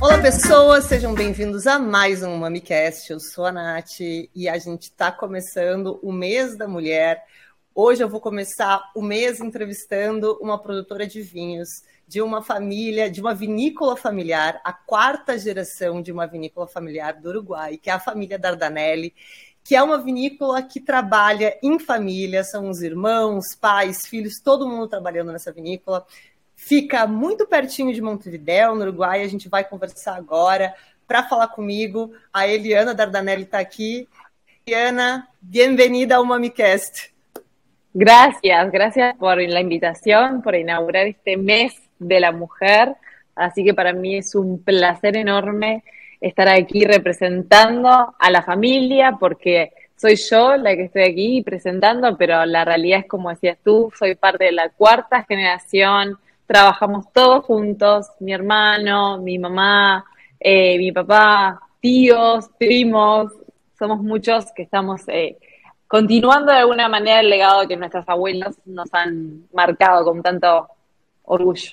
Olá, pessoas, sejam bem-vindos a mais um MamiCast. Eu sou a Nath e a gente está começando o mês da mulher. Hoje eu vou começar o mês entrevistando uma produtora de vinhos de uma família, de uma vinícola familiar, a quarta geração de uma vinícola familiar do Uruguai, que é a família Dardanelli, que é uma vinícola que trabalha em família, são os irmãos, pais, filhos, todo mundo trabalhando nessa vinícola. Fica muito pertinho de Montevideo, no Uruguai. A gente vai conversar agora. Para falar comigo, a Eliana Dardanelli está aqui. Eliana, bem-vinda ao MamiCast. Gracias, gracias por la invitación, por inaugurar este mes de la mujer. Así que para mí es un placer enorme estar aquí representando a la familia, porque soy yo la que estoy aquí presentando, pero la realidad es como decías tú, soy parte de la cuarta generación, trabajamos todos juntos, mi hermano, mi mamá, eh, mi papá, tíos, primos, somos muchos que estamos eh, continuando de alguna manera el legado que nuestros abuelos nos han marcado con tanto orgullo.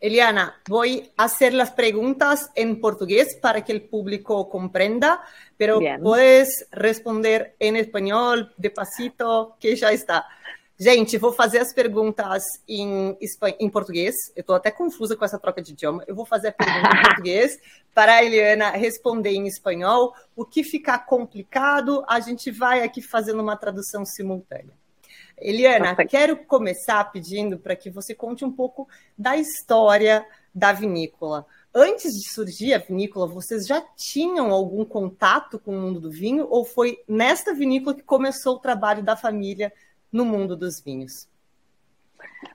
Eliana, voy a hacer las preguntas en portugués para que el público comprenda, pero puedes responder en español, de pasito, que já está. Gente, vou fazer as perguntas em, em português. Eu estou até confusa com essa troca de idioma. Eu vou fazer a pergunta em português para a Eliana responder em espanhol. O que ficar complicado, a gente vai aqui fazendo uma tradução simultânea. Eliana, Perfeito. quero começar pedindo para que você conte um pouco da história da vinícola. Antes de surgir a vinícola, vocês já tinham algum contato com o mundo do vinho ou foi nesta vinícola que começou o trabalho da família no mundo dos vinhos?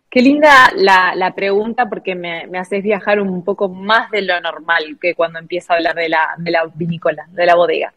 Qué linda la, la pregunta porque me, me, haces viajar un poco más de lo normal que cuando empiezo a hablar de la, de la vinícola, de la bodega.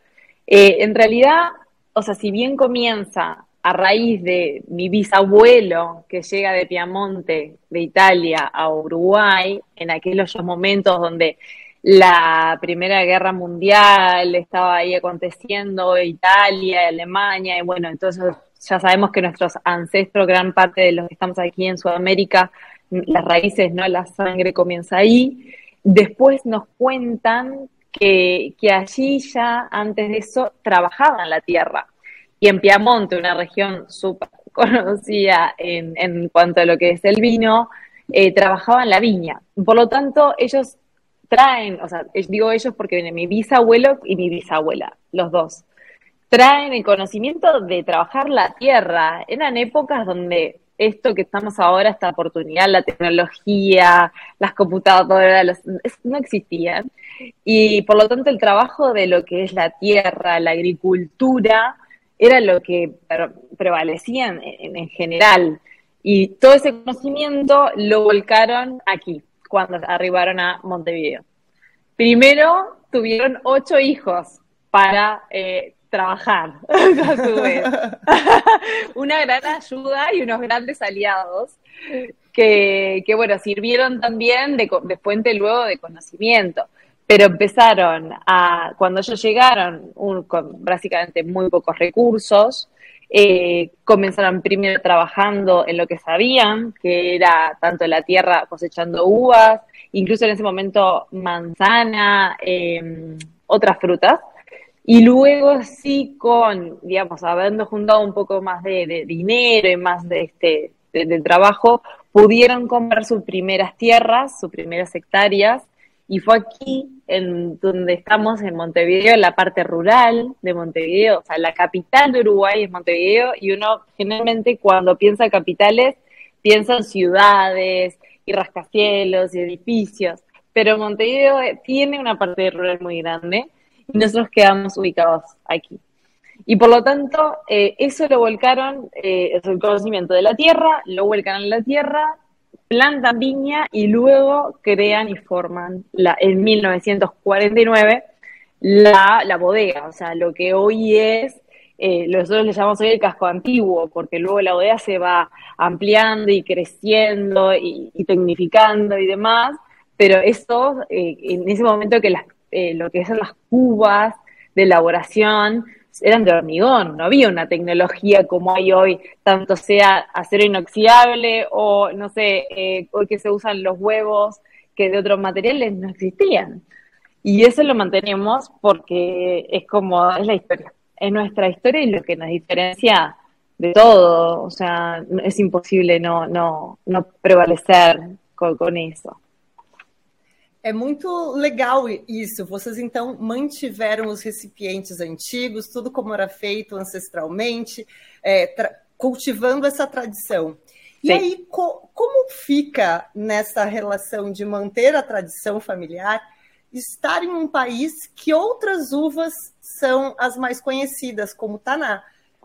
Eh, en realidad, o sea, si bien comienza a raíz de mi bisabuelo que llega de Piamonte, de Italia, a Uruguay, en aquellos momentos donde la Primera Guerra Mundial estaba ahí aconteciendo, Italia, Alemania, y bueno, entonces ya sabemos que nuestros ancestros, gran parte de los que estamos aquí en Sudamérica, las raíces, ¿no? La sangre comienza ahí. Después nos cuentan que, que allí ya, antes de eso, trabajaban la tierra y en Piamonte, una región súper conocida en, cuanto a lo que es el vino, eh, trabajaban la viña. Por lo tanto, ellos traen, o sea, digo ellos porque viene mi bisabuelo y mi bisabuela, los dos, traen el conocimiento de trabajar la tierra. Eran épocas donde esto que estamos ahora, esta oportunidad, la tecnología, las computadoras, no existían. Y por lo tanto el trabajo de lo que es la tierra, la agricultura, era lo que prevalecía en, general. Y todo ese conocimiento lo volcaron aquí, cuando arribaron a Montevideo. Primero tuvieron ocho hijos para eh, trabajar. Una gran ayuda y unos grandes aliados que, que bueno, sirvieron también de, de fuente luego de conocimiento pero empezaron a, cuando ellos llegaron con básicamente muy pocos recursos, eh, comenzaron primero trabajando en lo que sabían, que era tanto la tierra cosechando uvas, incluso en ese momento manzana, em, otras frutas, y luego sí con, digamos, habiendo juntado un poco más de, dinero y más de este de trabajo, pudieron comprar sus primeras tierras, sus primeras hectáreas, y fue aquí en donde estamos, en Montevideo, en la parte rural de Montevideo, o sea, la capital de Uruguay es Montevideo, y uno generalmente cuando piensa capitales, piensa en ciudades y rascacielos y edificios, pero Montevideo tiene una parte rural muy grande y nosotros quedamos ubicados aquí. Y por lo tanto, eh, eso lo volcaron, eh, el conocimiento de la tierra, lo vuelcan en la tierra plantan viña y luego crean y forman la, en 1949 la, la bodega, o sea, lo que hoy es, eh, nosotros le llamamos hoy el casco antiguo, porque luego la bodega se va ampliando y creciendo y, tecnificando y demás, pero eso, eh, en ese momento que las, eh, lo que son las cubas de elaboración eran de hormigón, no había una tecnología como hay hoy, tanto sea acero inoxidable o, no sé, eh, hoy que se usan los huevos que de otros materiales no existían. Y eso lo mantenemos porque es como, es la historia, es nuestra historia y lo que nos diferencia de todo, o sea, es imposible no, no, no prevalecer con, con eso. É muito legal isso. Vocês então mantiveram os recipientes antigos, tudo como era feito ancestralmente, é, cultivando essa tradição. E Sim. aí, co como fica nessa relação de manter a tradição familiar, estar em um país que outras uvas são as mais conhecidas, como Taná,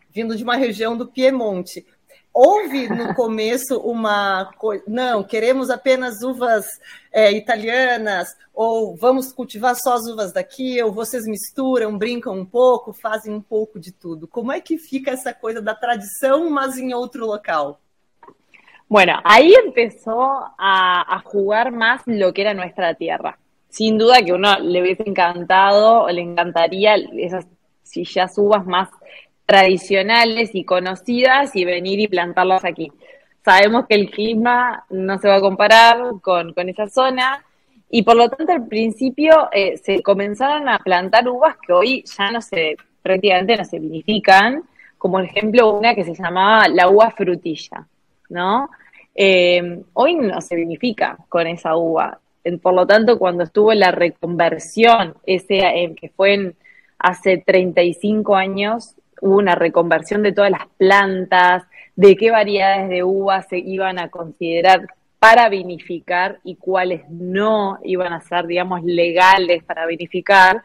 vindo de uma região do Piemonte? Houve no começo uma coisa, não, queremos apenas uvas é, italianas, ou vamos cultivar só as uvas daqui, ou vocês misturam, brincam um pouco, fazem um pouco de tudo. Como é que fica essa coisa da tradição, mas em outro local? Bueno, ahí empezó a, a jugar más lo que era nuestra tierra. Sin duda que uno le hubiese encantado, o le encantaría esas sillas uvas más tradicionales y conocidas y venir y plantarlas aquí. Sabemos que el clima no se va a comparar con, esa zona y por lo tanto al principio eh, se comenzaron a plantar uvas que hoy ya no se, prácticamente no se vinifican, como por ejemplo una que se llamaba la uva frutilla, ¿no? Eh, hoy no se vinifica con esa uva. Por lo tanto, cuando estuvo la reconversión, ese eh, que fue en, hace 35 años, hubo una reconversión de todas las plantas, de qué variedades de uvas se iban a considerar para vinificar y cuáles no iban a ser, digamos, legales para vinificar.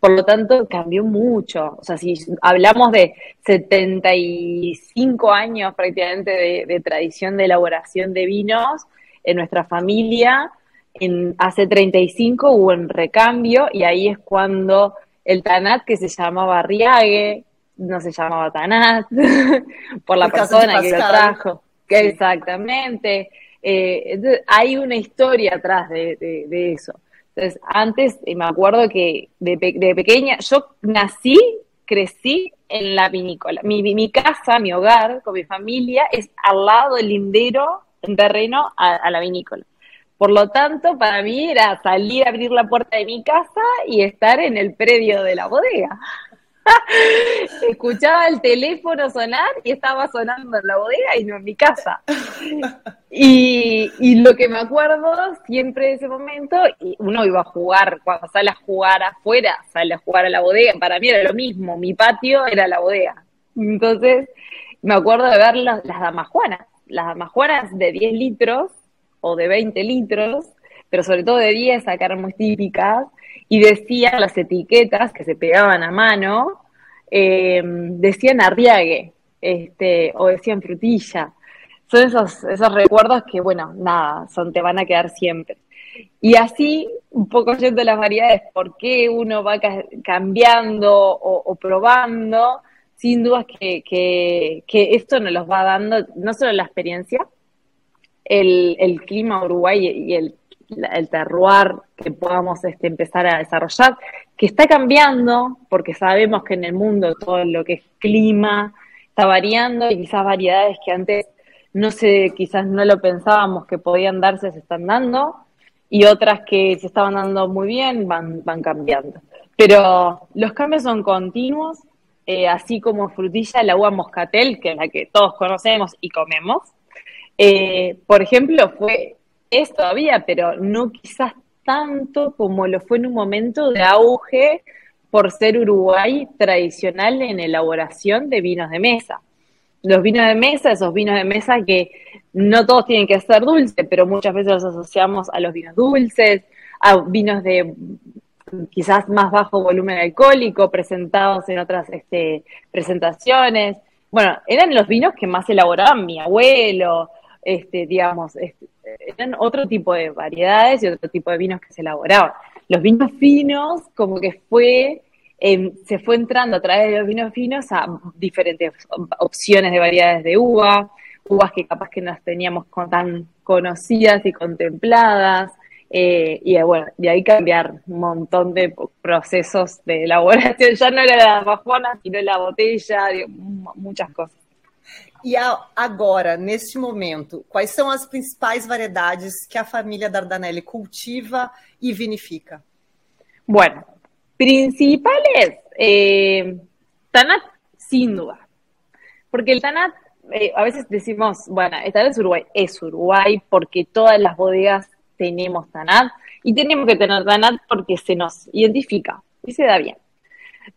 Por lo tanto, cambió mucho. O sea, si hablamos de 75 años prácticamente de, tradición de elaboración de vinos en nuestra familia, en, hace 35 hubo un recambio y ahí es cuando el Tanat, que se llamaba Riague, no se llamaba Tanat, por la persona que lo trajo. Exactamente. Eh, hay una historia atrás de, eso. Entonces, antes eh, me acuerdo que de, pequeña, yo nací, crecí en la vinícola. Mi, mi, casa, mi hogar, con mi familia, es al lado del lindero, en terreno, a la vinícola. Por lo tanto, para mí era salir a abrir la puerta de mi casa y estar en el predio de la bodega. Escuchaba el teléfono sonar y estaba sonando en la bodega y no en mi casa. Y, lo que me acuerdo siempre de ese momento, uno iba a jugar, cuando sale a jugar afuera, sale a jugar a la bodega, para mí era lo mismo, mi patio era la bodega. Entonces, me acuerdo de ver las, las damajuanas, las damajuanas de 10 litros o de 20 litros, pero sobre todo de 10, acá eran muy típicas, y decían las etiquetas que se pegaban a mano, eh, decían arriague, este, o decían frutilla. Son esos, esos recuerdos que, bueno, nada, son, te van a quedar siempre. Y así, un poco yendo las variedades, por qué uno va cambiando o, probando, sin dudas que, que, esto nos los va dando no solo la experiencia, el, el clima Uruguay y el el terroir que podamos este, empezar a desarrollar, que está cambiando, porque sabemos que en el mundo todo lo que es clima está variando y quizás variedades que antes no sé, quizás no lo pensábamos que podían darse, se están dando, y otras que se estaban dando muy bien van, van cambiando. Pero los cambios son continuos, eh, así como frutilla, la uva moscatel, que es la que todos conocemos y comemos. Eh, por ejemplo, fue es todavía, pero no quizás tanto como lo fue en un momento de auge por ser Uruguay tradicional en elaboración de vinos de mesa. Los vinos de mesa, esos vinos de mesa que no todos tienen que ser dulces, pero muchas veces los asociamos a los vinos dulces, a vinos de quizás más bajo volumen alcohólico, presentados en otras este, presentaciones. Bueno, eran los vinos que más elaboraban mi abuelo, este, digamos, este, eran otro tipo de variedades y otro tipo de vinos que se elaboraban. Los vinos finos, como que fue, em, se fue entrando a través de los vinos finos a diferentes opciones de variedades de uva, uvas que capaz que no teníamos tan conocidas y contempladas, Eh, y bueno, y ahí cambiar un montón de procesos de elaboración. Ya no era la bajona, sino la botella, muchas cosas. E agora, neste momento, quais são as principais variedades que a família Dardanelli cultiva e vinifica? Bueno, principales, eh, Tanat sin duda, porque el Tanat, eh, a veces decimos, bueno, esta vez Uruguay es Uruguay porque todas las bodegas tenemos Tanat y tenemos que tener Tanat porque se nos identifica y se da bien.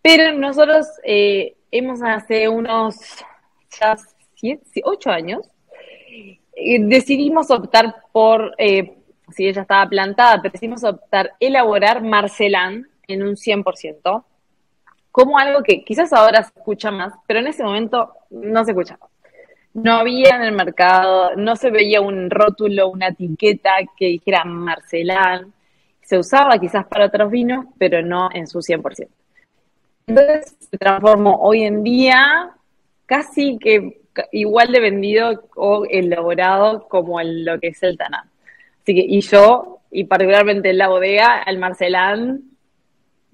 Pero nosotros eh, hemos hace unos ya ocho años, decidimos optar por, eh, si ella estaba plantada, pero decidimos optar elaborar Marcelán en un 100%, como algo que quizás ahora se escucha más, pero en ese momento no se escuchaba. No había en el mercado, no se veía un rótulo, una etiqueta que dijera Marcelán. Se usaba quizás para otros vinos, pero no en su 100%. Entonces se transformó hoy en día casi que igual de vendido o elaborado como en lo que es el Tanat. Así que, y yo, y particularmente en la bodega, el Marcelán,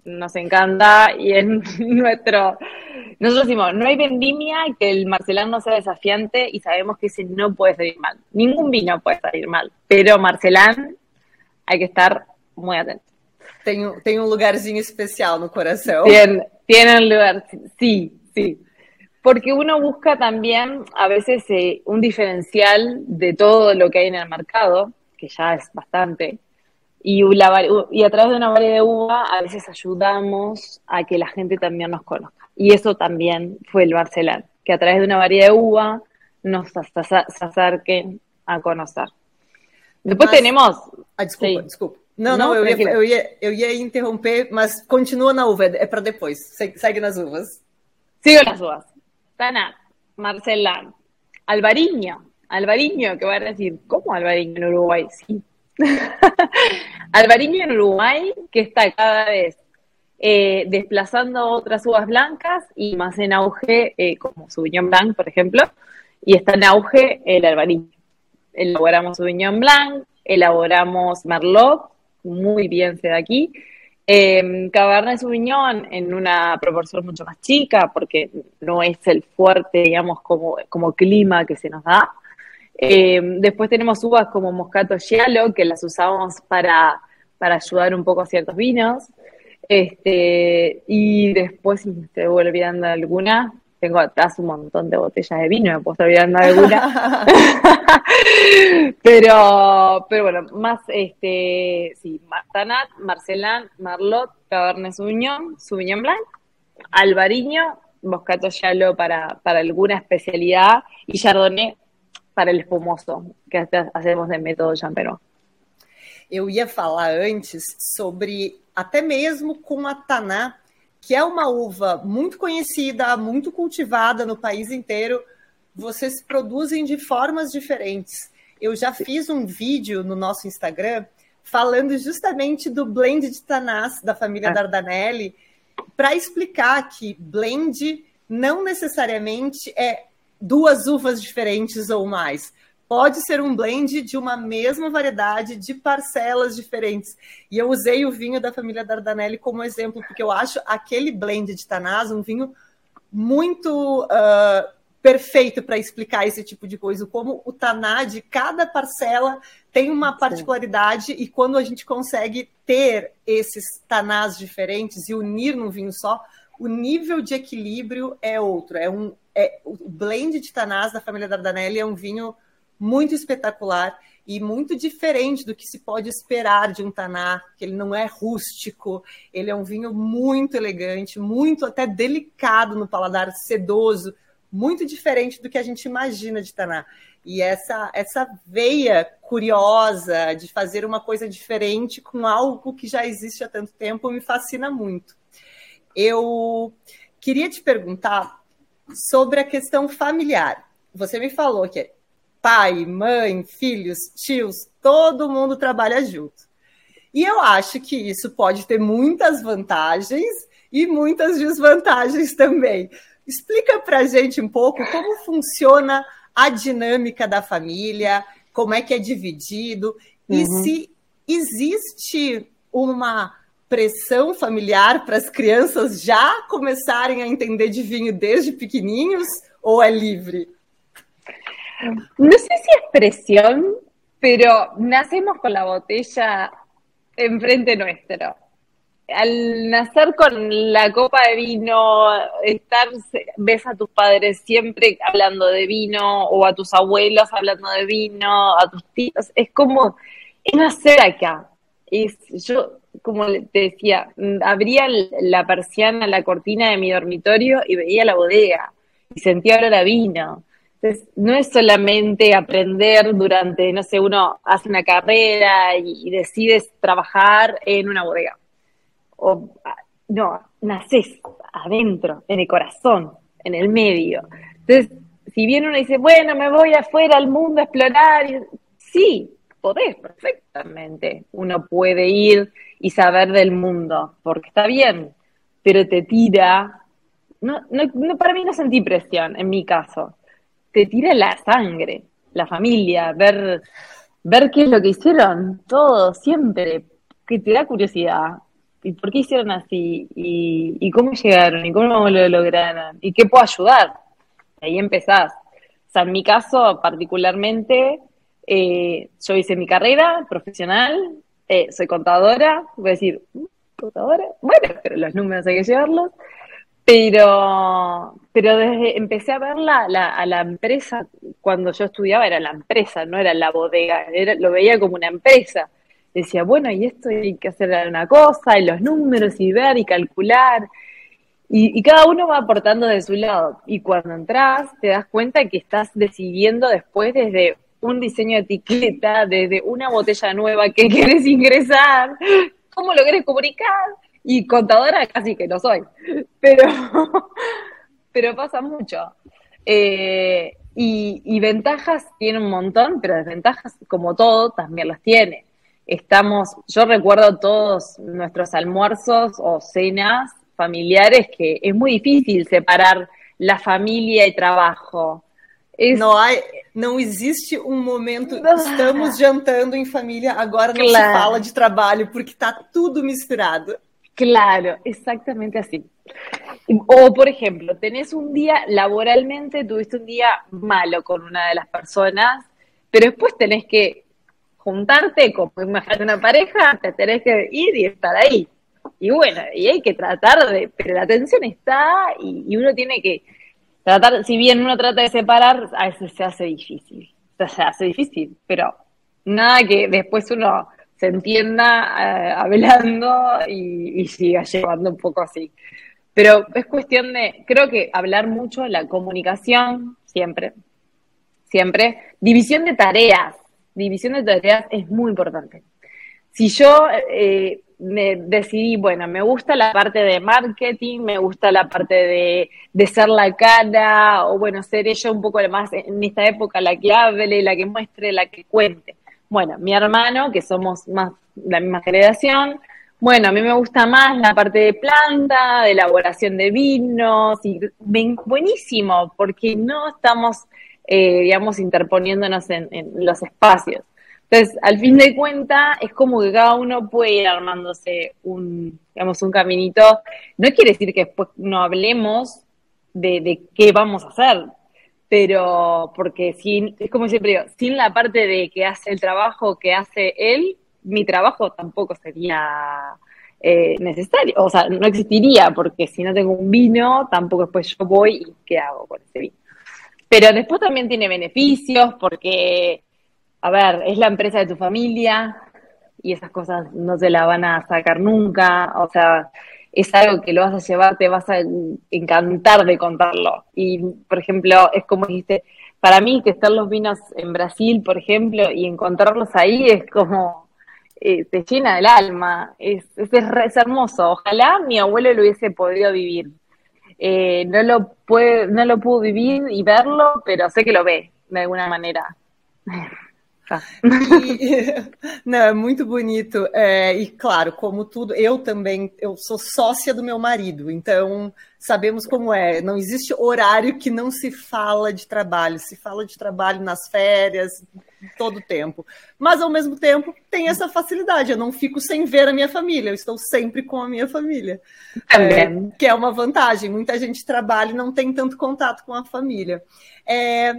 nos encanta y es nuestro... Nosotros decimos, no hay vendimia que el Marcelán no sea desafiante y sabemos que ese no puede salir mal. Ningún vino puede salir mal, pero Marcelán hay que estar muy atento. Tiene un lugarzinho especial no corazón. Tiene, tiene un lugar, sí, sí. Porque uno busca también a veces eh, un diferencial de todo lo que hay en el mercado, que ya es bastante, y, y a través de una variedad de uva a veces ayudamos a que la gente también nos conozca. Y eso también fue el Barcelona, que a través de una variedad de uva nos acerquen a conocer. Después tenemos... Ah, desculpa, desculpa. Não, não, eu, ia, eu, ia, eu ia interromper, mas continua na uva, é para depois. Segue nas uvas. Sigo nas uvas. Tanat, Marcelán, Alvariño, Alvariño, que va a decir, ¿cómo Alvariño en Uruguay? Sí. Alvariño en Uruguay, que está cada vez eh, desplazando otras uvas blancas y más en auge, eh, como Sauvignon Blanc, por ejemplo, y está en auge el Alvariño. Elaboramos Sauvignon Blanc, elaboramos Merlot, muy bien se da aquí, eh, Cabernet Sauvignon en una proporción mucho más chica, porque no es el fuerte, digamos, como, como clima que se nos da. Em, después tenemos uvas como Moscato Giallo, que las usamos para, para ayudar un poco a ciertos vinos. Este, y después, si me estoy olvidando alguna, tengo atrás un montón de botellas de vino, me puedo estar olvidando alguna. pero, pero bueno, más este, sí, Martanat, Marcelán, Marlot, Cabernet Sauvignon, Sauvignon Blanc, Albariño, Moscato Yalo para, para alguna especialidad y Chardonnay para el espumoso, que hacemos de método Champenois. Eu ia falar antes sobre até mesmo com a Taná que é uma uva muito conhecida, muito cultivada no país inteiro, vocês produzem de formas diferentes. Eu já fiz um vídeo no nosso Instagram falando justamente do blend de Tanás da família é. Dardanelli, para explicar que blend não necessariamente é duas uvas diferentes ou mais pode ser um blend de uma mesma variedade de parcelas diferentes. E eu usei o vinho da família Dardanelli como exemplo, porque eu acho aquele blend de Tanás um vinho muito uh, perfeito para explicar esse tipo de coisa, como o Taná de cada parcela tem uma particularidade e quando a gente consegue ter esses Tanás diferentes e unir num vinho só, o nível de equilíbrio é outro. É um, é, o blend de Tanás da família Dardanelli é um vinho muito espetacular e muito diferente do que se pode esperar de um Taná, que ele não é rústico, ele é um vinho muito elegante, muito até delicado no paladar, sedoso, muito diferente do que a gente imagina de Taná. E essa, essa veia curiosa de fazer uma coisa diferente com algo que já existe há tanto tempo me fascina muito. Eu queria te perguntar sobre a questão familiar. Você me falou que pai, mãe, filhos, tios, todo mundo trabalha junto. E eu acho que isso pode ter muitas vantagens e muitas desvantagens também. Explica para a gente um pouco como funciona a dinâmica da família, como é que é dividido uhum. e se existe uma pressão familiar para as crianças já começarem a entender de vinho desde pequenininhos ou é livre? No sé si es presión, pero nacemos con la botella enfrente nuestro. Al nacer con la copa de vino, estar, ves a tus padres siempre hablando de vino, o a tus abuelos hablando de vino, a tus tíos, es como, es nacer acá. Es, yo, como te decía, abría la persiana, la cortina de mi dormitorio y veía la bodega y sentía olor a vino. Entonces, no es solamente aprender durante, no sé, uno hace una carrera y, decides trabajar en una bodega. O, no, naces adentro, en el corazón, en el medio. Entonces, si bien uno dice, bueno, me voy afuera al mundo a explorar, sí, podés perfectamente. Uno puede ir y saber del mundo, porque está bien, pero te tira. No, no, para mí no sentí presión, en mi caso te tira la sangre, la familia, ver, ver qué es lo que hicieron, todo, siempre, que te da curiosidad. ¿Y por qué hicieron así? ¿Y, cómo llegaron? ¿Y cómo lo lograron? ¿Y qué puedo ayudar? Ahí empezás. O sea, en mi caso particularmente, eh, yo hice mi carrera profesional, eh, soy contadora, voy a decir, ¿Mm, ¿contadora? Bueno, pero los números hay que llevarlos. Pero, pero desde empecé a ver la, a la empresa, cuando yo estudiaba era la empresa, no era la bodega, era, lo veía como una empresa. Decía, bueno, y esto hay que hacer una cosa, y los números, y ver, y calcular. Y, cada uno va aportando de su lado. Y cuando entras, te das cuenta que estás decidiendo después desde un diseño de etiqueta, desde una botella nueva que quieres ingresar, cómo lo quieres comunicar, y contadora casi que no soy, pero, pero pasa mucho. Eh, y, ventajas tiene un montón, pero desventajas, como todo, también las tiene. Estamos, yo recuerdo todos nuestros almuerzos o cenas familiares que es muy difícil separar la familia y trabajo. No, hay, no existe um momento, estamos jantando em família, agora não claro. se fala de trabalho, porque está tudo misturado. Claro, exactamente así. O, por ejemplo, tenés un día laboralmente, tuviste un día malo con una de las personas, pero después tenés que juntarte, como imagínate una pareja, te tenés que ir y estar ahí. Y bueno, y hay que tratar de, pero la tensión está y, uno tiene que tratar, si bien uno trata de separar, a veces se hace difícil. se hace difícil, pero nada que después uno se entienda eh, hablando y, siga llevando un poco así. Pero es cuestión de, creo que hablar mucho, la comunicación, siempre, siempre. División de tareas, división de tareas es muy importante. Si yo eh, me decidí, bueno, me gusta la parte de marketing, me gusta la parte de, de ser la cara, o bueno, ser ella un poco más en esta época la que hable, la que muestre, la que cuente. Bueno, mi hermano, que somos más la misma generación, bueno, a mí me gusta más la parte de planta, de elaboración de vinos, y buenísimo, porque no estamos, eh, digamos, interponiéndonos en, los espacios. Entonces, al fin de cuentas, es como que cada uno puede ir armándose un, digamos, un caminito. No quiere decir que después no hablemos de, de qué vamos a hacer, pero porque sin, es como siempre digo, sin la parte de que hace el trabajo que hace él, mi trabajo tampoco sería eh, necesario, o sea, no existiría, porque si no tengo un vino, tampoco después yo voy y qué hago con ese vino. Pero después también tiene beneficios, porque, a ver, es la empresa de tu familia y esas cosas no se la van a sacar nunca, o sea, es algo que lo vas a llevar, te vas a encantar de contarlo. Y, por ejemplo, es como dijiste, para mí que están los vinos en Brasil, por ejemplo, y encontrarlos ahí es como, eh, te llena del alma, es, es, es, hermoso. Ojalá mi abuelo lo hubiese podido vivir. Eh, no, lo puede, no lo pudo vivir y verlo, pero sé que lo ve de alguna manera. Tá. E, não, é muito bonito. É, e claro, como tudo, eu também, eu sou sócia do meu marido, então sabemos como é. Não existe horário que não se fala de trabalho. Se fala de trabalho nas férias, todo o tempo. Mas ao mesmo tempo tem essa facilidade. Eu não fico sem ver a minha família. Eu estou sempre com a minha família. É, que é uma vantagem. Muita gente trabalha e não tem tanto contato com a família. É,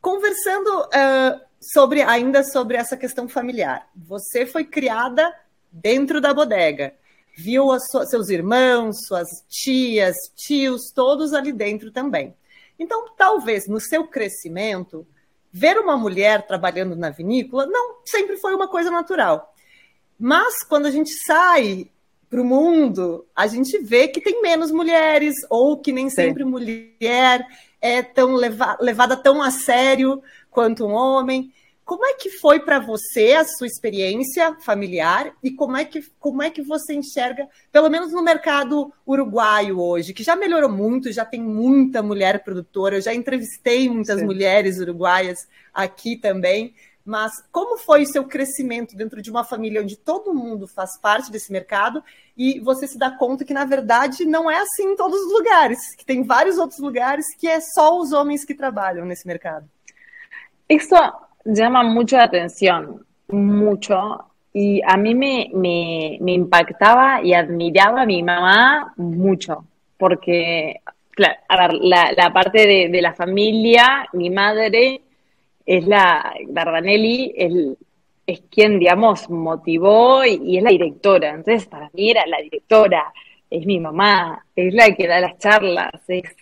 conversando uh, sobre ainda sobre essa questão familiar. Você foi criada dentro da bodega, viu sua, seus irmãos, suas tias, tios, todos ali dentro também. Então, talvez no seu crescimento, ver uma mulher trabalhando na vinícola não sempre foi uma coisa natural. Mas quando a gente sai para o mundo, a gente vê que tem menos mulheres, ou que nem sempre Sim. mulher é tão leva levada tão a sério quanto um homem. Como é que foi para você a sua experiência familiar e como é, que, como é que você enxerga, pelo menos no mercado uruguaio hoje, que já melhorou muito, já tem muita mulher produtora, eu já entrevistei muitas Sim. mulheres uruguaias aqui também, mas como foi o seu crescimento dentro de uma família onde todo mundo faz parte desse mercado e você se dá conta que, na verdade, não é assim em todos os lugares, que tem vários outros lugares que é só os homens que trabalham nesse mercado? Isso llama mucho la atención, mucho. Y a mí me, me, me impactaba y admiraba a mi mamá mucho, porque, claro, la, la parte de, de, la familia, mi madre es la, Dardanelli, es quien, digamos, motivó y, y, es la directora. Entonces, para mí era la directora, es mi mamá, es la que da las charlas, es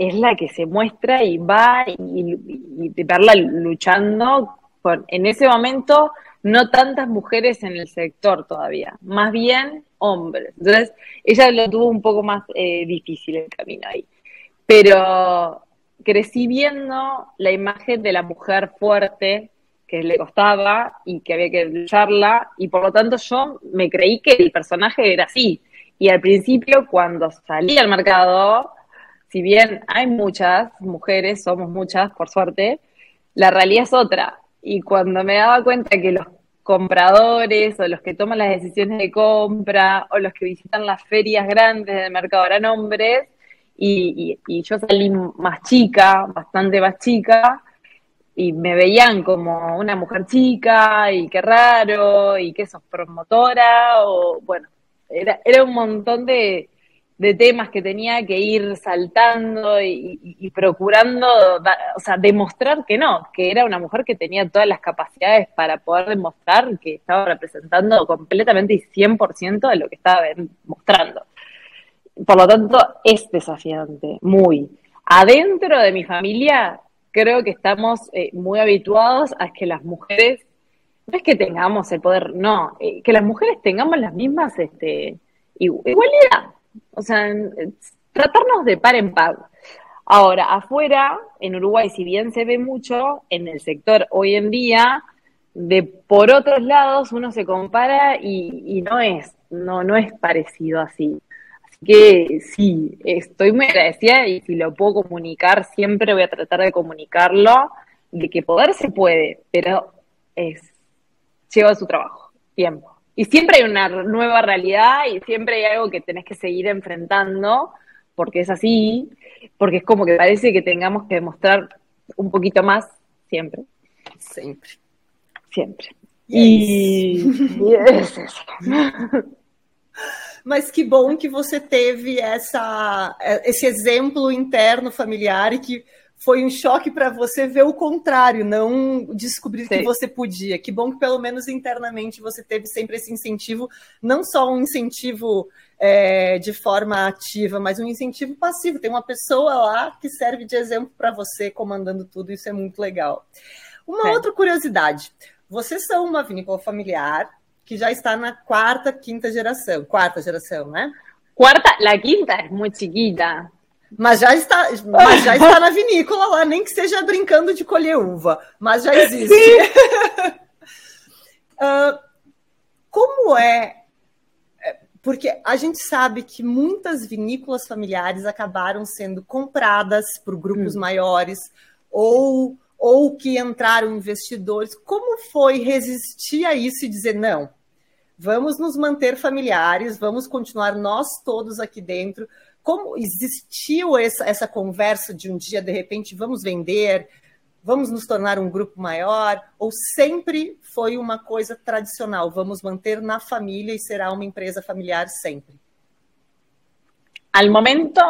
es la que se muestra y va y, y, verla luchando con, en ese momento, no tantas mujeres en el sector todavía, más bien hombres. Entonces, ella lo tuvo un poco más eh, difícil el camino ahí. Pero crecí viendo la imagen de la mujer fuerte que le costaba y que había que lucharla, y por lo tanto yo me creí que el personaje era así. Y al principio, cuando salí al mercado, si bien hay muchas mujeres, somos muchas, por suerte, la realidad es otra. Y cuando me daba cuenta que los compradores o los que toman las decisiones de compra o los que visitan las ferias grandes del mercado eran hombres y, yo salí más chica, bastante más chica, y me veían como una mujer chica y qué raro y que sos promotora o bueno, era, era un montón de, de temas que tenía que ir saltando y, procurando, o sea, demostrar que no, que era una mujer que tenía todas las capacidades para poder demostrar que estaba representando completamente y 100% de lo que estaba mostrando. Por lo tanto, es desafiante, muy. Adentro de mi familia, creo que estamos eh, muy habituados a que las mujeres, no es que tengamos el poder, no, eh, que las mujeres tengamos las mismas este, igualdad o sea, tratarnos de par en par. Ahora, afuera, en Uruguay, si bien se ve mucho, en el sector hoy en día, de por otros lados uno se compara y, no es, no, no es parecido así. Así que sí, estoy muy agradecida y si lo puedo comunicar, siempre voy a tratar de comunicarlo, de que poder se puede, pero es, lleva su trabajo, tiempo. Y siempre hay una nueva realidad y siempre hay algo que tenés que seguir enfrentando, porque es así, porque es como que parece que tengamos que demostrar un poquito más siempre. Siempre. Siempre. E, e é isso. Mas que bom que você teve essa, esse exemplo interno familiar e que foi um choque para você ver o contrário, não descobrir que você podia. Que bom que pelo menos internamente você teve sempre esse incentivo, não só um incentivo é, de forma ativa, mas um incentivo passivo. Tem uma pessoa lá que serve de exemplo para você comandando tudo, isso é muito legal. Uma outra curiosidade: vocês são uma vinícola familiar que já está na quarta, quinta geração. Quarta geração, né? Quarta, la quinta é muito chiquita. Mas já está, mas já está na vinícola lá, nem que seja brincando de colher uva, mas já existe. uh, como é, é? Porque a gente sabe que muitas vinícolas familiares acabaram sendo compradas por grupos hum. maiores ou, ou que entraram investidores. Como foi resistir a isso e dizer não? Vamos nos manter familiares, vamos continuar nós todos aqui dentro. Como existiu essa, essa conversa de um dia, de repente, vamos vender, vamos nos tornar um grupo maior? Ou sempre foi uma coisa tradicional, vamos manter na família e será uma empresa familiar sempre? Al momento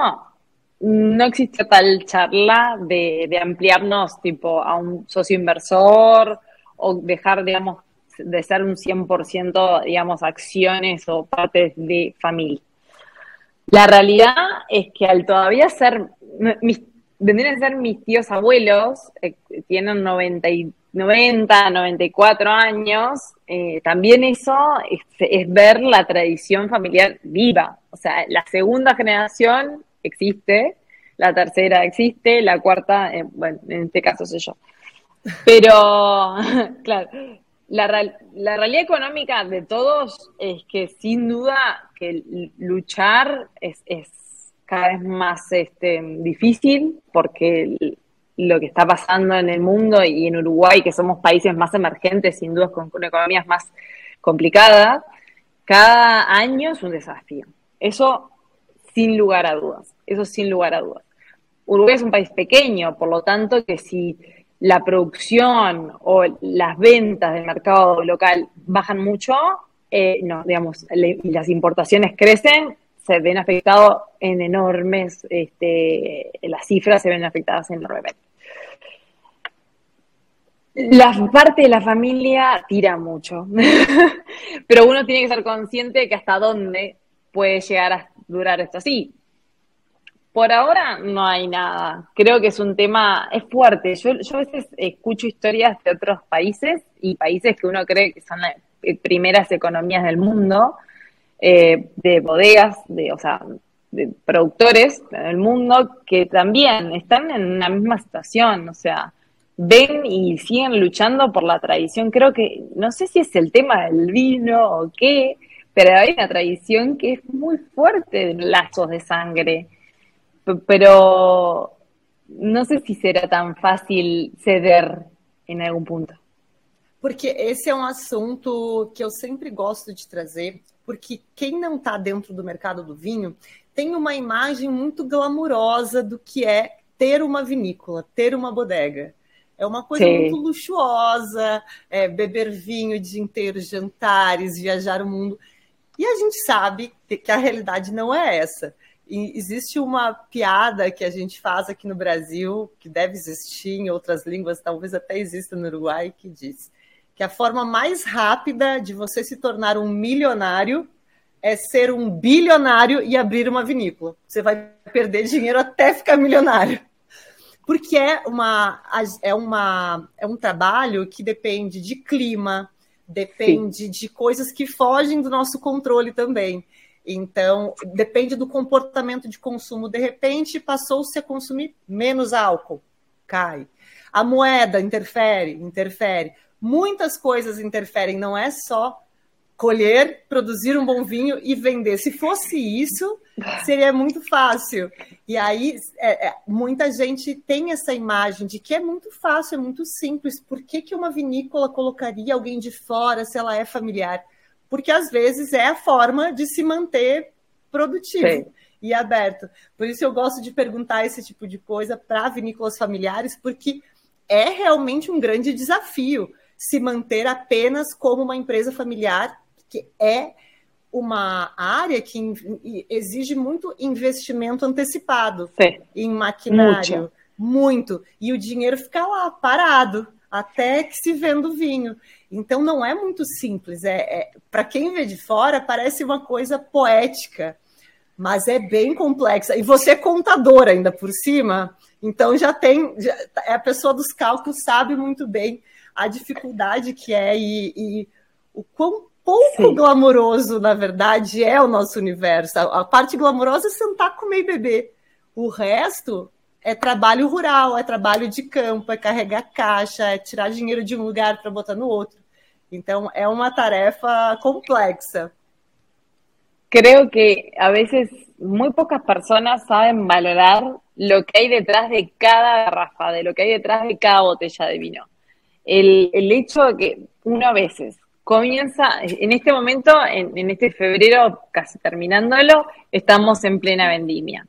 no existe tal charla de, de, ampliarnos tipo a un socio inversor o dejar, digamos, de ser un 100%, digamos, acciones o partes de familia. La realidad es que al todavía ser, mis, vendrían a ser mis tíos abuelos, eh, tienen 90, 90, 94 años, eh, también eso es, ver la tradición familiar viva. O sea, la segunda generación existe, la tercera existe, la cuarta, eh, bueno, en este caso soy yo. Pero, claro, la, la, realidad económica de todos es que sin duda que luchar es, es cada vez más este, difícil porque lo que está pasando en el mundo y en Uruguay, que somos países más emergentes, sin duda con, con economías más complicadas, cada año es un desafío. Eso sin lugar a dudas, eso sin lugar a dudas. Uruguay es un país pequeño, por lo tanto que si la producción o las ventas del mercado local bajan mucho, eh, no, digamos, y las importaciones crecen, se ven afectados en enormes, este, las cifras se ven afectadas enormemente. La parte de la familia tira mucho, pero uno tiene que ser consciente de que hasta dónde puede llegar a durar esto así. Por ahora no hay nada. Creo que es un tema, es fuerte. Yo, yo a veces escucho historias de otros países y países que uno cree que son las primeras economías del mundo, eh, de bodegas, de, o sea, de productores del mundo que también están en la misma situación. O sea, ven y siguen luchando por la tradición. Creo que, no sé si es el tema del vino o qué, pero hay una tradición que es muy fuerte de lazos de sangre pero não sei se será tão fácil ceder em algum ponto. Porque esse é um assunto que eu sempre gosto de trazer, porque quem não está dentro do mercado do vinho tem uma imagem muito glamurosa do que é ter uma vinícola, ter uma bodega. É uma coisa Sim. muito luxuosa, é, beber vinho o dia inteiro, jantares, viajar o mundo. E a gente sabe que a realidade não é essa. E existe uma piada que a gente faz aqui no Brasil, que deve existir em outras línguas, talvez até exista no Uruguai, que diz que a forma mais rápida de você se tornar um milionário é ser um bilionário e abrir uma vinícola. Você vai perder dinheiro até ficar milionário. Porque é, uma, é, uma, é um trabalho que depende de clima, depende Sim. de coisas que fogem do nosso controle também. Então, depende do comportamento de consumo. De repente, passou-se a consumir menos álcool, cai. A moeda interfere, interfere. Muitas coisas interferem, não é só colher, produzir um bom vinho e vender. Se fosse isso, seria muito fácil. E aí, é, é, muita gente tem essa imagem de que é muito fácil, é muito simples. Por que, que uma vinícola colocaria alguém de fora se ela é familiar? Porque às vezes é a forma de se manter produtivo Sim. e aberto. Por isso eu gosto de perguntar esse tipo de coisa para vinícolas familiares, porque é realmente um grande desafio se manter apenas como uma empresa familiar, que é uma área que exige muito investimento antecipado Sim. em maquinário, muito. muito. E o dinheiro fica lá parado até que se venda o vinho. Então não é muito simples. É, é para quem vê de fora parece uma coisa poética, mas é bem complexa. E você é contador ainda por cima, então já tem já, é a pessoa dos cálculos sabe muito bem a dificuldade que é e, e o quão pouco Sim. glamouroso na verdade é o nosso universo. A, a parte glamourosa é sentar, comer e beber. O resto é trabalho rural, é trabalho de campo, é carregar caixa, é tirar dinheiro de um lugar para botar no outro. Então, é uma tarefa complexa. Creo que a veces muy pocas personas saben valorar lo que hay detrás de cada garrafa, de lo que hay detrás de cada botella de vino. El, hecho de que uno a veces comienza, en este momento, en, en, este febrero, casi terminándolo, estamos en plena vendimia,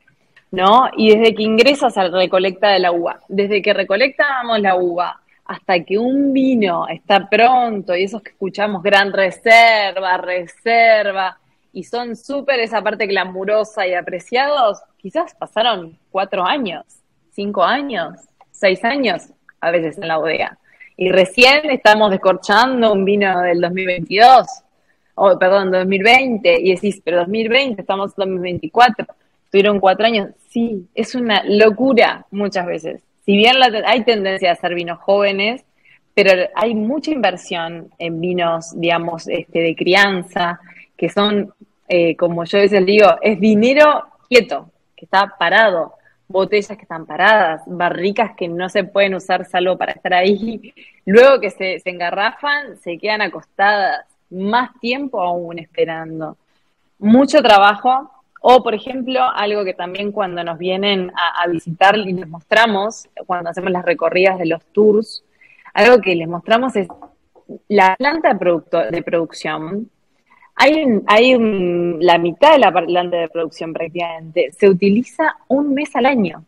¿no? Y desde que ingresas al recolecta de la uva, desde que recolectamos la uva hasta que un vino está pronto, y esos que escuchamos gran reserva, reserva, y son súper esa parte glamurosa y apreciados, quizás pasaron cuatro años, cinco años, seis años, a veces en la bodega. Y recién estamos descorchando un vino del 2022, o perdón, 2020, y decís, pero 2020, estamos en 2024, tuvieron cuatro años. Sí, es una locura muchas veces. Si bien hay tendencia a hacer vinos jóvenes, pero hay mucha inversión en vinos, digamos, este, de crianza, que son, eh, como yo a veces digo, es dinero quieto, que está parado, botellas que están paradas, barricas que no se pueden usar salvo para estar ahí, luego que se, se engarrafan, se quedan acostadas, más tiempo aún esperando. Mucho trabajo, o, por ejemplo, algo que también cuando nos vienen a, visitar y les mostramos, cuando hacemos las recorridas de los tours, algo que les mostramos es la planta de, de producción hay, hay la mitad de la planta de producción prácticamente se utiliza un mes al año.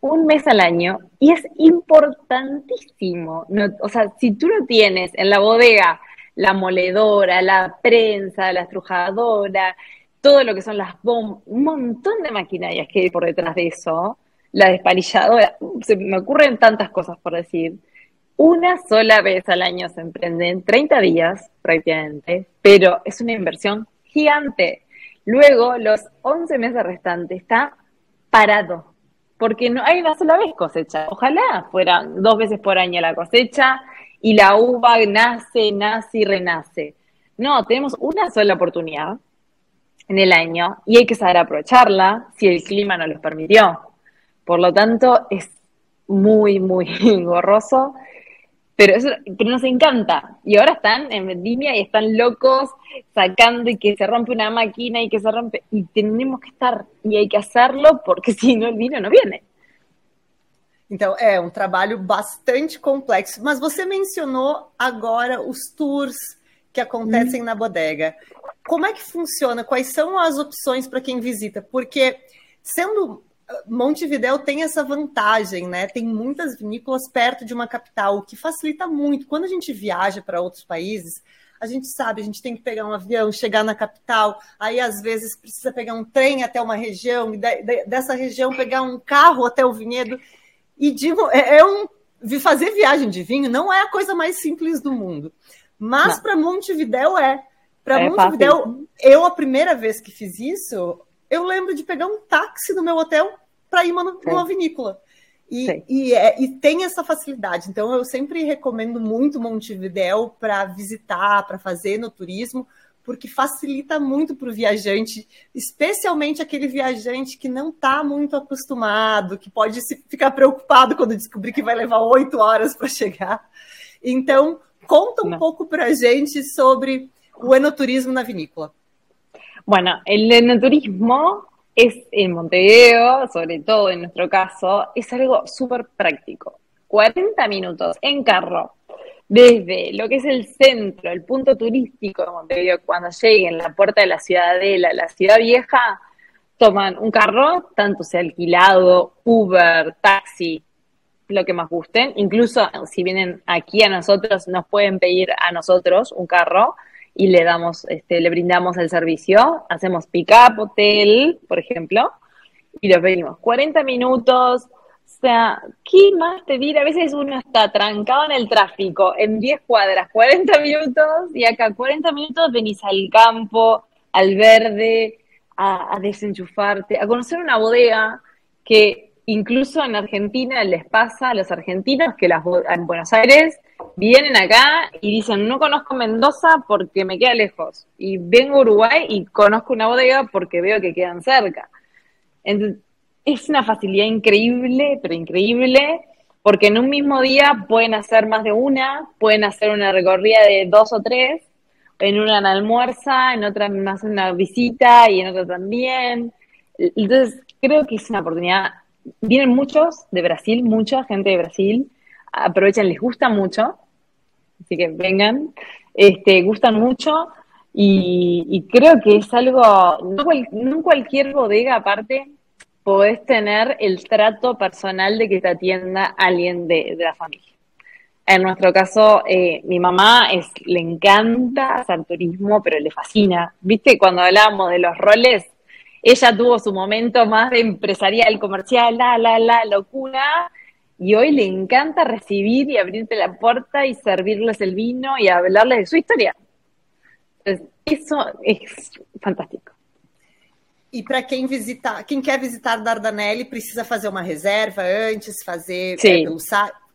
Un mes al año y es importantísimo. o sea, si tú no tienes en la bodega la moledora, la prensa, la estrujadora, todo lo que son las bombas, un montón de maquinarias que hay por detrás de eso, la despalilladora, se me ocurren tantas cosas por decir una sola vez al año se emprenden 30 días prácticamente, pero es una inversión gigante. Luego, los 11 meses restantes está parado, porque no hay una sola vez cosecha. Ojalá fueran dos veces por año la cosecha y la uva nace, nace y renace. No, tenemos una sola oportunidad en el año y hay que saber aprovecharla si el clima no los permitió. Por lo tanto, es muy, muy gorroso pero eso pero nos encanta. Y ahora están en vendimia y están locos sacando y que se rompe una máquina y que se rompe. Y tenemos que estar e hay que hacerlo porque si no, el vino não viene. Então, é um trabalho bastante complexo. Mas você mencionou agora os tours que acontecem hum. na bodega. Como é que funciona? Quais são as opções para quem visita? Porque, sendo Montevidéu tem essa vantagem, né? Tem muitas vinícolas perto de uma capital, o que facilita muito. Quando a gente viaja para outros países, a gente sabe, a gente tem que pegar um avião, chegar na capital, aí às vezes precisa pegar um trem até uma região, e dessa região pegar um carro até o vinhedo. E digo, é, é um fazer viagem de vinho não é a coisa mais simples do mundo. Mas para Montevidéu é. Para é Montevidéu, eu a primeira vez que fiz isso, eu lembro de pegar um táxi no meu hotel para ir numa, numa vinícola. E, e, é, e, tem essa facilidade. Então, eu sempre recomendo muito Montevidéu para visitar, para fazer no turismo, porque facilita muito para o viajante, especialmente aquele viajante que não está muito acostumado, que pode ficar preocupado quando descobrir que vai levar oito horas para chegar. Então, conta um não. pouco para a gente sobre o enoturismo na vinícola. Bueno, el enoturismo es en Montevideo, sobre todo en nuestro caso, es algo súper práctico. 40 minutos en carro, desde lo que es el centro, el punto turístico de Montevideo, cuando lleguen la puerta de la ciudadela, la ciudad vieja, toman un carro, tanto sea alquilado, Uber, taxi, lo que más gusten. Incluso si vienen aquí a nosotros, nos pueden pedir a nosotros un carro y le damos, este, le brindamos el servicio, hacemos pick-up, hotel, por ejemplo, y los venimos 40 minutos, o sea, ¿qué más te dirá? A veces uno está trancado en el tráfico, en 10 cuadras, 40 minutos, y acá 40 minutos venís al campo, al verde, a, a desenchufarte, a conocer una bodega que incluso en Argentina les pasa a los argentinos que las, en Buenos Aires vienen acá y dicen, no conozco Mendoza porque me queda lejos. Y vengo a Uruguay y conozco una bodega porque veo que quedan cerca. Es una facilidad increíble, pero increíble, porque en un mismo día pueden hacer más de una, pueden hacer una recorrida de dos o tres, en una en almuerza, en otra más una visita y en otra también. Entonces, creo que es una oportunidad vienen muchos de Brasil, mucha gente de Brasil, aprovechan, les gusta mucho, así que vengan, este, gustan mucho y, creo que es algo, no, en cualquier bodega aparte podés tener el trato personal de que te atienda alguien de, la familia. En nuestro caso, eh, mi mamá le encanta hacer turismo, pero le fascina. ¿Viste? Cuando hablábamos de los roles, ella tuvo su momento más de empresarial, comercial, la, la, la, locura, y hoy le encanta recibir y abrirte la puerta y servirles el vino y hablarles de su historia. Entonces, eso es fantástico. E para quem visitar, quem quer visitar Dardanelli precisa fazer uma reserva antes, fazer é, pelo,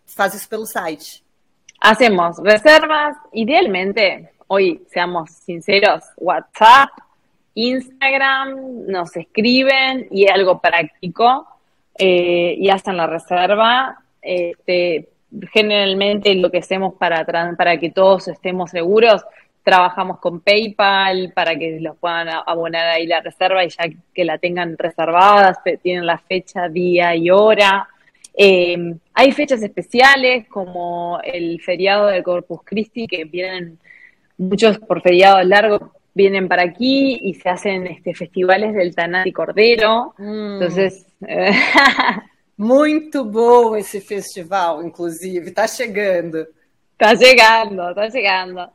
faz isso pelo site. Hacemos reservas, idealmente, hoy seamos sinceros, WhatsApp, Instagram, nos escriben y algo práctico eh, y hacen la reserva. Este, generalmente lo que hacemos para, para que todos estemos seguros, trabajamos con PayPal para que los puedan abonar ahí la reserva y ya que la tengan reservadas, tienen la fecha, día y hora. Eh, hay fechas especiales como el feriado del Corpus Christi que vienen muchos por feriado largo vienen para aquí y se hacen este, festivales del Tanat y Cordero. Mm. Entonces. Muito bom esse festival, inclusive. Está chegando. Está llegando, está llegando.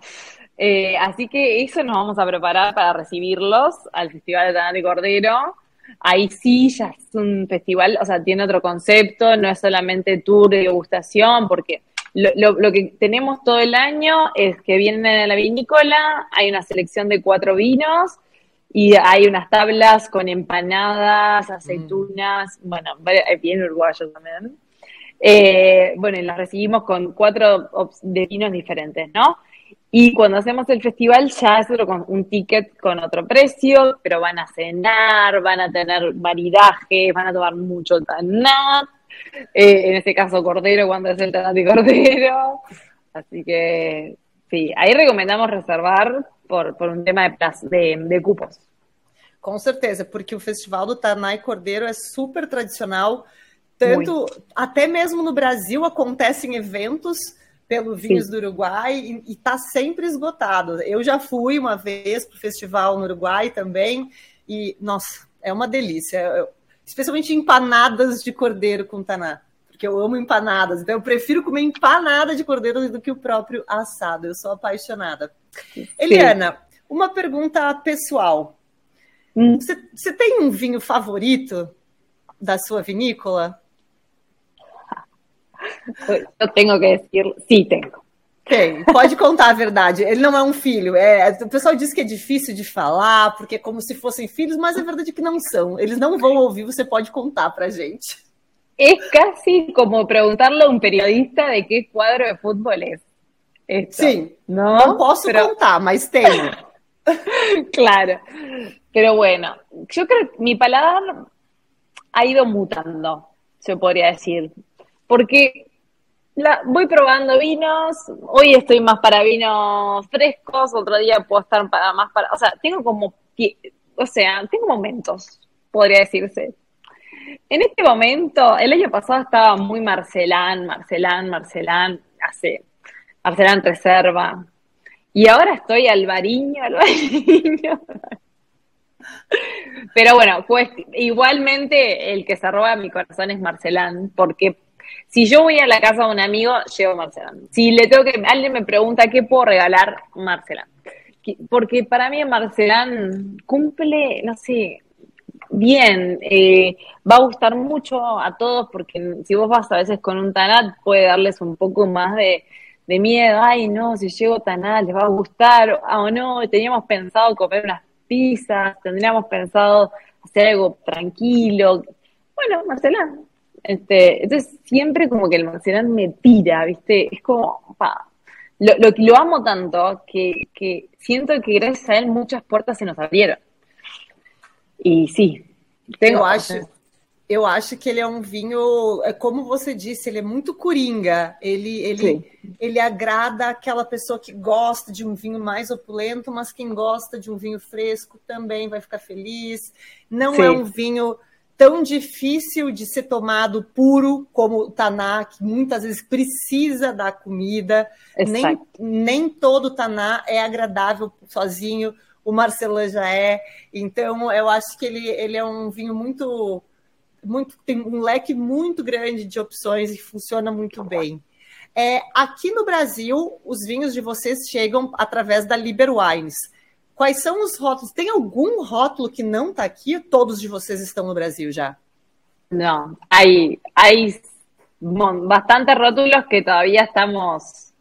Eh, así que eso nos vamos a preparar para recibirlos al Festival de Tanat y Cordero. Ahí sí ya es un festival, o sea, tiene otro concepto, no es solamente tour de degustación, porque lo, lo, que tenemos todo el año es que vienen a la vinícola, hay una selección de cuatro vinos y hay unas tablas con empanadas, aceitunas, bueno, bien uruguayo también. Eh, bueno, y las recibimos con cuatro de vinos diferentes, ¿no? Y cuando hacemos el festival ya es otro, con un ticket con otro precio, pero van a cenar, van a tener maridajes, van a tomar mucho tanat eh, en este caso Cordero cuando es el Tanati Cordero. Así que sí, ahí recomendamos reservar por, por um tema de, de, de cupos. Com certeza, porque o Festival do Tanai Cordeiro é super tradicional, tanto Muito. até mesmo no Brasil acontecem eventos pelo Vinhos Sim. do Uruguai e está sempre esgotado. Eu já fui uma vez para o festival no Uruguai também e, nossa, é uma delícia. Eu, especialmente empanadas de cordeiro com taná, porque eu amo empanadas, então eu prefiro comer empanada de cordeiro do que o próprio assado, eu sou apaixonada. Sim. Eliana, uma pergunta pessoal. Hum. Você, você tem um vinho favorito da sua vinícola? Eu tenho que dizer, sim, tenho. Tem, pode contar a verdade. Ele não é um filho. É, o pessoal diz que é difícil de falar, porque é como se fossem filhos, mas é verdade que não são. Eles não vão ouvir, você pode contar pra gente. É casi como perguntarle a um periodista de que quadro de futebol é. Esto. Sim, não, não posso pero... contar, mas claro, pero bueno, yo creo que mi paladar ha ido mutando, se podría decir, porque La, voy probando vinos, hoy estoy más para vinos frescos, otro día puedo estar para más para, o sea, tengo como, o sea, tengo momentos, podría decirse. En este momento, el año pasado estaba muy Marcelán, Marcelán, Marcelán, hace Marcelán Reserva, y ahora estoy Alvariño, Alvariño. Pero bueno, pues igualmente el que se roba mi corazón es Marcelán, porque si yo voy a la casa de un amigo, llevo Marcelán. Si le tengo que, alguien me pregunta qué puedo regalar, Marcelán. Porque para mí Marcelán cumple, no sé, bien, eh, va a gustar mucho a todos porque si vos vas a veces con un Tanat puede darles un poco más de, miedo, ay no, si llego Tanat les va a gustar, ah, o no, teníamos pensado comer unas pizzas, tendríamos pensado hacer algo tranquilo. Bueno, Marcelán, este, entonces siempre como que el Marcelán me tira, ¿viste? Es como, pa, lo, lo, lo amo tanto que, que siento que gracias a él muchas puertas se nos abrieron. E sim, tenho... eu acho, eu acho que ele é um vinho, é como você disse, ele é muito coringa. Ele, ele, ele agrada aquela pessoa que gosta de um vinho mais opulento, mas quem gosta de um vinho fresco também vai ficar feliz. Não Sim. é um vinho tão difícil de ser tomado puro como o taná, que muitas vezes precisa da comida. Nem, nem todo taná é agradável sozinho, o Marcelin já é. Então, eu acho que ele, ele é um vinho muito, muito. tem um leque muito grande de opções e funciona muito bem. É, aqui no Brasil, os vinhos de vocês chegam através da Liber Wines. Quais são os rótulos? Tem algum rótulo que não está aqui? Todos de vocês estão no Brasil já? Não, hay, hay bastantes rótulos que todavía estamos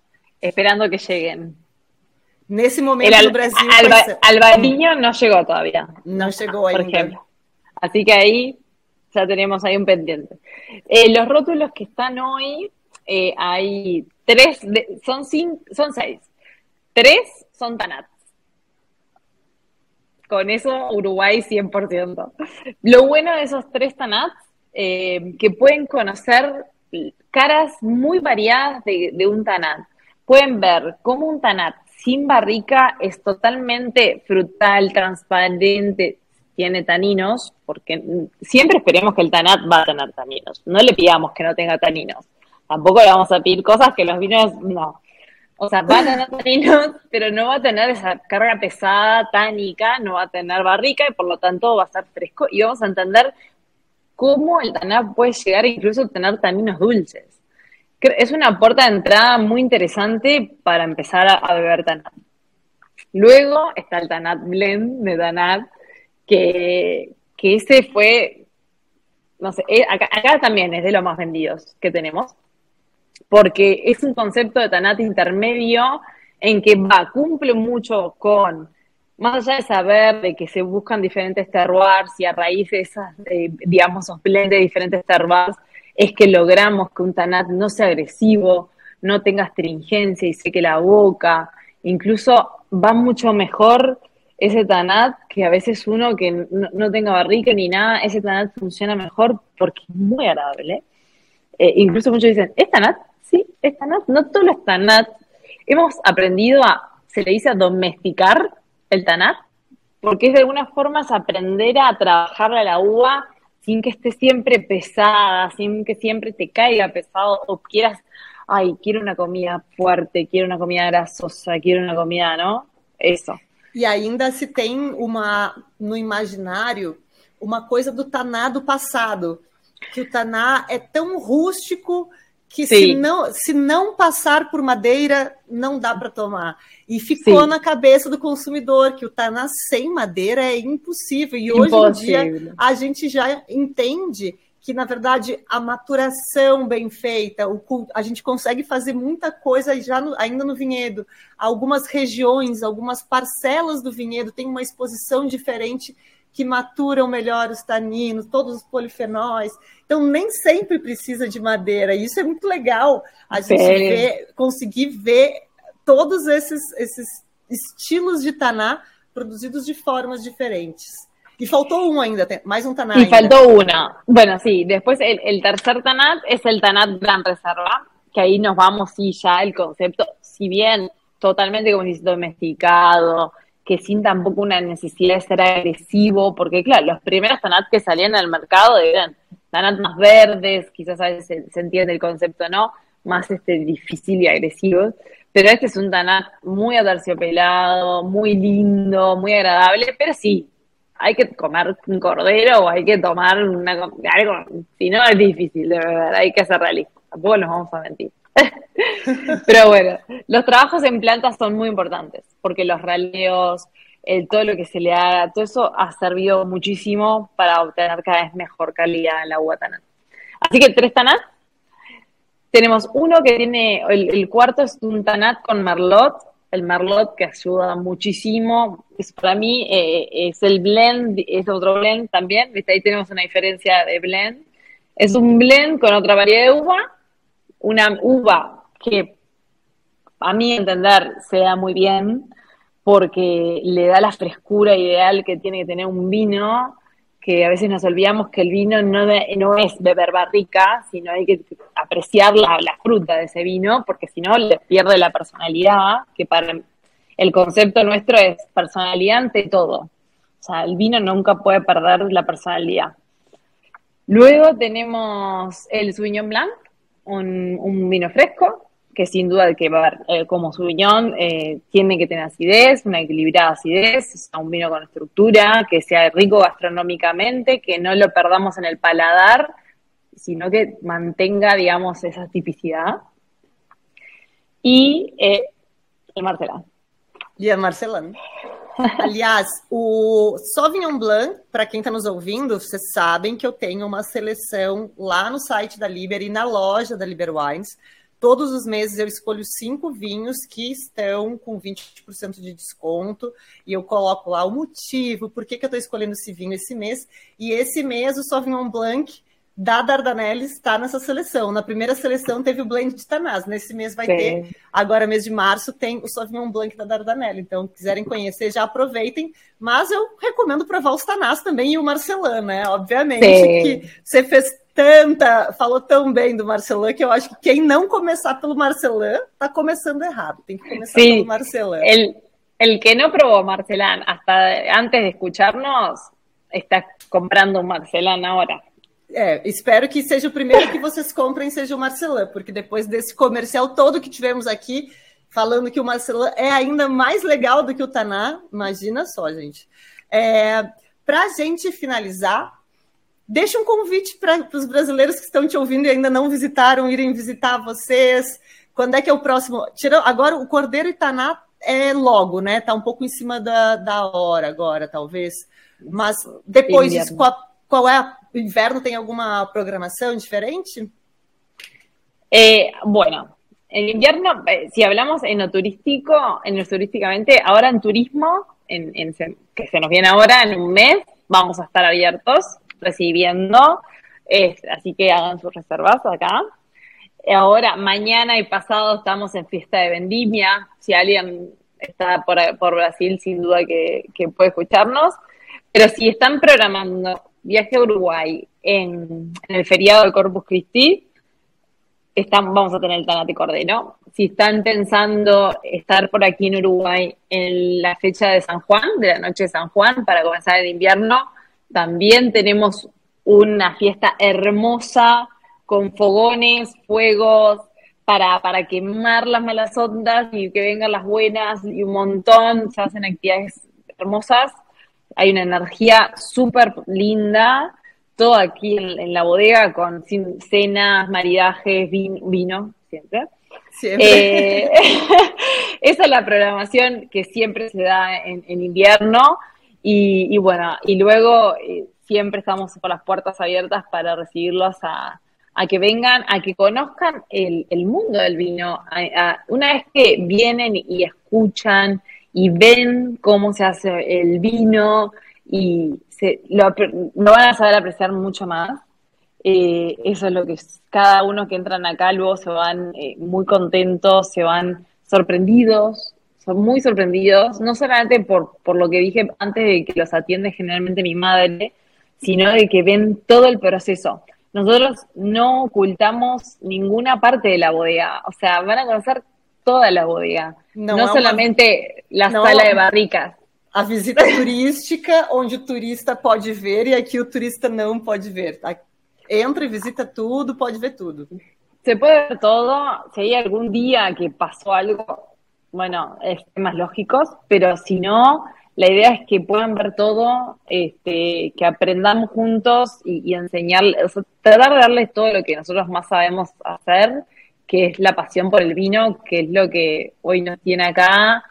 esperando que lleguen. Nesse momento El, no Brasil. Alba, no llegó todavía. No llegó ainda. Por ejemplo. Así que ahí ya tenemos ahí un pendiente. Eh, los rótulos que están hoy, eh, hay tres, de, son, cinco, son seis. Tres son Tanat. Con eso Uruguay 100%. Lo bueno de esos tres Tanats, eh, que pueden conocer caras muy variadas de, de un Tanat. Pueden ver cómo un Tanat sin barrica es totalmente frutal, transparente, tiene taninos, porque siempre esperemos que el tanat va a tener taninos. No le pidamos que no tenga taninos. Tampoco le vamos a pedir cosas que los vinos no. O sea, va a tener taninos, pero no va a tener esa carga pesada, tánica, no va a tener barrica y por lo tanto va a estar fresco y vamos a entender cómo el tanat puede llegar incluso a tener taninos dulces. Es una puerta de entrada muy interesante para empezar a, beber tanat. Luego está el tanat blend de tanat, que, que ese fue, no sé, eh, acá, también es de los más vendidos que tenemos porque es un concepto de Tanat intermedio en que va, cumple mucho con, más allá de saber de que se buscan diferentes terroirs y a raíz de esas, digamos, os de diferentes terroirs, es que logramos que un Tanat no sea agresivo, no tenga astringencia y seque la boca, incluso va mucho mejor ese Tanat que a veces uno que no, tenga barrica ni nada, ese Tanat funciona mejor porque es muy agradable. Eh, incluso muchos dicen, ¿es Tanat? Sí, es tanat, no todos los tanat. Hemos aprendido a, se le dice a domesticar el tanat, porque es de alguna forma aprender a trabajar a la uva sin que esté siempre pesada, sin que siempre te caiga pesado o quieras, ay, quiero una comida fuerte, quiero una comida grasosa, quiero una comida, ¿no? Eso. E ainda se tem uma no imaginário uma coisa do taná do passado, que o taná é tão rústico que se não, se não passar por madeira, não dá para tomar. E ficou Sim. na cabeça do consumidor que o Taná sem madeira é impossível. E hoje em dia a gente já entende que, na verdade, a maturação bem feita, o, a gente consegue fazer muita coisa já no, ainda no vinhedo. Algumas regiões, algumas parcelas do vinhedo têm uma exposição diferente que maturam melhor os taninos, todos os polifenóis. Então, nem sempre precisa de madeira. Isso é muito legal, a gente ver, conseguir ver todos esses, esses estilos de taná produzidos de formas diferentes. Y faltó uno ainda, más un tanat. Y faltó uno. Bueno, sí, después el, el, tercer tanat es el tanat Gran Reserva, que ahí nos vamos, sí, ya el concepto, si bien totalmente como dice, domesticado, que sin tampoco una necesidad de ser agresivo, porque claro, los primeros tanat que salían al mercado eran tanat más verdes, quizás a veces se, entiende el concepto, ¿no? Más este difícil y agresivo, pero este es un tanat muy aterciopelado, muy lindo, muy agradable, pero sí, hay que comer un cordero o hay que tomar una, algo, si no es difícil, de verdad, hay que ser realista, tampoco nos vamos a mentir. Pero bueno, los trabajos en plantas son muy importantes, porque los raleos, todo lo que se le haga, todo eso ha servido muchísimo para obtener cada vez mejor calidad en la uva tanat. Así que tres tanat. Tenemos uno que tiene, el, cuarto es un tanat con merlot, el merlot que ayuda muchísimo. Es, para mí eh, es el blend, es otro blend también. Ahí tenemos una diferencia de blend. Es un blend con otra variedad de uva una uva que a mi entender se da muy bien porque le da la frescura ideal que tiene que tener un vino, que a veces nos olvidamos que el vino no, no es beber barrica, sino hay que apreciar la, la, fruta de ese vino, porque si no le pierde la personalidad, que para el concepto nuestro es personalidad ante todo. O sea, el vino nunca puede perder la personalidad. Luego tenemos el Sauvignon Blanc, un, vino fresco, que sin duda que va eh, como Sauvignon eh, tiene que tener acidez, una equilibrada acidez, un vino con estructura, que sea rico gastronómicamente, que no lo perdamos en el paladar, sino que mantenga, digamos, esa tipicidad. E eh, o Marcelão. E a Marcelão. Aliás, o Sauvignon Blanc, para quem está nos ouvindo, vocês sabem que eu tenho uma seleção lá no site da Liber e na loja da Liber Wines. Todos os meses eu escolho cinco vinhos que estão com 20% de desconto e eu coloco lá o motivo, por que, que eu estou escolhendo esse vinho esse mês. E esse mês o Sauvignon Blanc da Dardanelli está nessa seleção. Na primeira seleção teve o blend de Tanás. Nesse mês vai Sim. ter, agora mês de março, tem o Sauvignon Blanc da Dardanelli. Então, quiserem conhecer, já aproveitem. Mas eu recomendo provar os Tanás também e o Marcelan, né? Obviamente Sim. que você fez tanta, falou tão bem do Marcelan que eu acho que quem não começar pelo Marcelan está começando errado. Tem que começar sí. pelo Marcelan. El, el que no probó Marcelan hasta antes de escucharnos está comprando un Marcelan ahora. É, espero que seja o primeiro que vocês comprem, seja o Marcelan, porque depois desse comercial todo que tivemos aqui, falando que o Marcelan é ainda mais legal do que o Taná, imagina só, gente. É, para a gente finalizar, deixa um convite para os brasileiros que estão te ouvindo e ainda não visitaram, irem visitar vocês. Quando é que é o próximo? Tira, agora o Cordeiro e Taná é logo, né? Tá um pouco em cima da, da hora agora, talvez. Mas depois disso, qual, qual é a inverno tem alguna programación diferente? Eh, bueno, en invierno, eh, si hablamos en lo turístico, en lo turísticamente, ahora en turismo, en, que se nos viene ahora, en un mes, vamos a estar abiertos recibiendo, así que hagan sus reservas acá. Ahora, mañana y pasado estamos en fiesta de vendimia. Si alguien está por, Brasil, sin duda que puede escucharnos. Pero si están programando viaje a Uruguay en, el feriado del Corpus Christi, están, vamos a tener el Tanate Cordero. Si están pensando estar por aquí en Uruguay en la fecha de San Juan, de la noche de San Juan, para comenzar el invierno, también tenemos una fiesta hermosa con fogones, fuegos, para, para quemar las malas ondas y que vengan las buenas y un montón, se hacen actividades hermosas hay una energía súper linda, todo aquí en, la bodega con cenas, maridajes, vino, siempre. Siempre. Eh, esa es la programación que siempre se da en, invierno y, bueno, y luego eh, siempre estamos con las puertas abiertas para recibirlos a, que vengan, a que conozcan el, mundo del vino. una vez que vienen y escuchan y ven cómo se hace el vino y se, lo, van a saber apreciar mucho más. Eh, eso es lo que cada uno que entran acá luego se van eh, muy contentos, se van sorprendidos, son muy sorprendidos, no solamente por, por lo que dije antes de que los atiende generalmente mi madre, sino de que ven todo el proceso. Nosotros no ocultamos ninguna parte de la bodega, o sea, van a conocer toda la bodega, não, não solamente uma, a sala de barricas. A visita turística, onde o turista pode ver e aqui o turista não pode ver. Entra e visita tudo, pode ver tudo. Se puede ver todo. Si hay algún día que pasó algo, bueno, es temas lógicos, pero si no, la idea es que puedan ver todo, este, que aprendamos juntos y, y enseñar, o sea, tratar de darles todo lo que nosotros más sabemos hacer que es la pasión por el vino, que es lo que hoy nos tiene acá,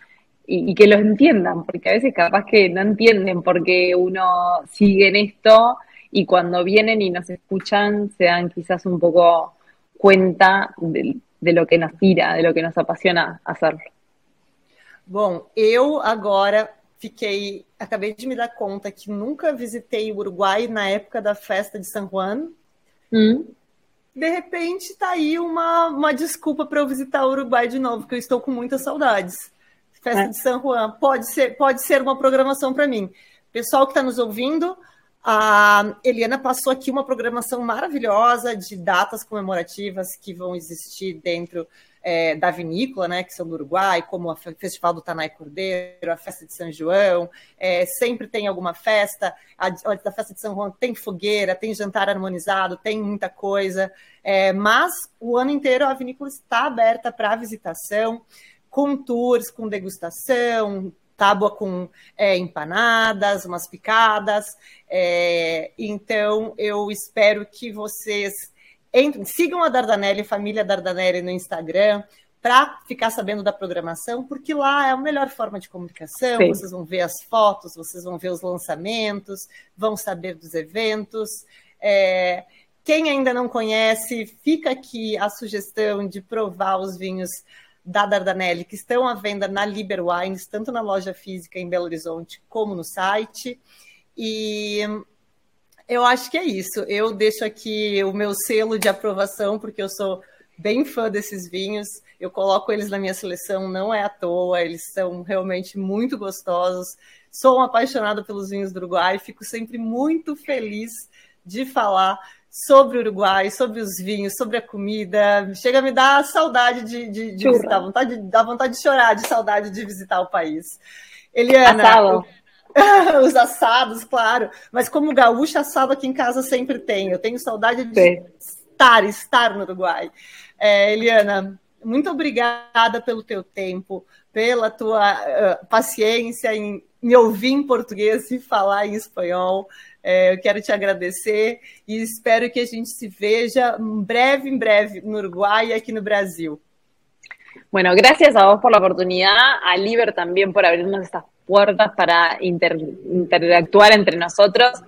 y, que lo entiendan, porque a veces capaz que no entienden por qué uno sigue en esto, y cuando vienen y nos escuchan se dan quizás un poco cuenta de, de lo que nos tira, de lo que nos apasiona hacer. Bom, eu agora fiquei, acabei de me dar conta que nunca visitei o Uruguai na época da festa de San Juan. Hum de repente tá aí uma, uma desculpa para eu visitar o Uruguai de novo, que eu estou com muitas saudades. Festa é. de San Juan pode ser, pode ser uma programação para mim. Pessoal que está nos ouvindo, a Eliana passou aqui uma programação maravilhosa de datas comemorativas que vão existir dentro é, da vinícola, né, que são do Uruguai, como o Festival do Tanai Cordeiro, a festa de São João, é, sempre tem alguma festa, a, da festa de São João tem fogueira, tem jantar harmonizado, tem muita coisa, é, mas o ano inteiro a vinícola está aberta para visitação, com tours, com degustação, tábua com é, empanadas, umas picadas. É, então, eu espero que vocês entrem, sigam a Dardanelli, família Dardanelli no Instagram, para ficar sabendo da programação, porque lá é a melhor forma de comunicação. Sim. Vocês vão ver as fotos, vocês vão ver os lançamentos, vão saber dos eventos. É, quem ainda não conhece, fica aqui a sugestão de provar os vinhos da Dardanelli, que estão à venda na Liber Wines, tanto na loja física em Belo Horizonte como no site. E eu acho que é isso. Eu deixo aqui o meu selo de aprovação, porque eu sou bem fã desses vinhos. Eu coloco eles na minha seleção, não é à toa, eles são realmente muito gostosos. Sou um apaixonado pelos vinhos do Uruguai, fico sempre muito feliz de falar sobre o Uruguai, sobre os vinhos, sobre a comida. Chega a me dar saudade de, de, de visitar, vontade, dá vontade de chorar de saudade de visitar o país. Eliana, os assados, claro. Mas como gaúcha, assado aqui em casa sempre tem. Eu tenho saudade de Sim. estar, estar no Uruguai. É, Eliana, muito obrigada pelo teu tempo, pela tua uh, paciência em me ouvir em português e falar em espanhol. É, eu quero te agradecer e espero que a gente se veja em breve, em breve, no Uruguai y aquí en Brasil. Bueno, gracias a vos por la oportunidad, a Liber también por abrirnos estas puertas para interactuar entre nosotros.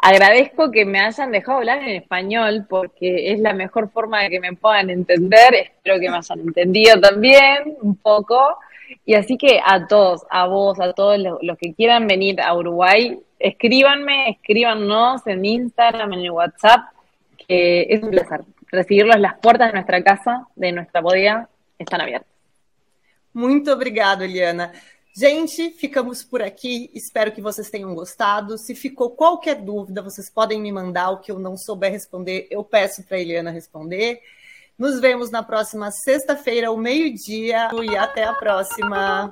Agradezco que me hayan dejado hablar en español porque es la mejor forma de que me puedan entender. Espero que me hayan entendido también un poco. Y así que a todos, a vos, a todos los, que quieran venir a Uruguay, escríbanme, escríbanos en Instagram, en el WhatsApp, que es un placer recibirlos. Las puertas de nuestra casa, de nuestra bodega, están abiertas. Muito obrigado, Eliana. Gente, ficamos por aqui. Espero que vocês tenham gostado. Se ficou qualquer dúvida, vocês podem me mandar. O que eu não souber responder, eu peço para a Eliana responder. Nos vemos na próxima sexta-feira, ao meio-dia, e até a próxima.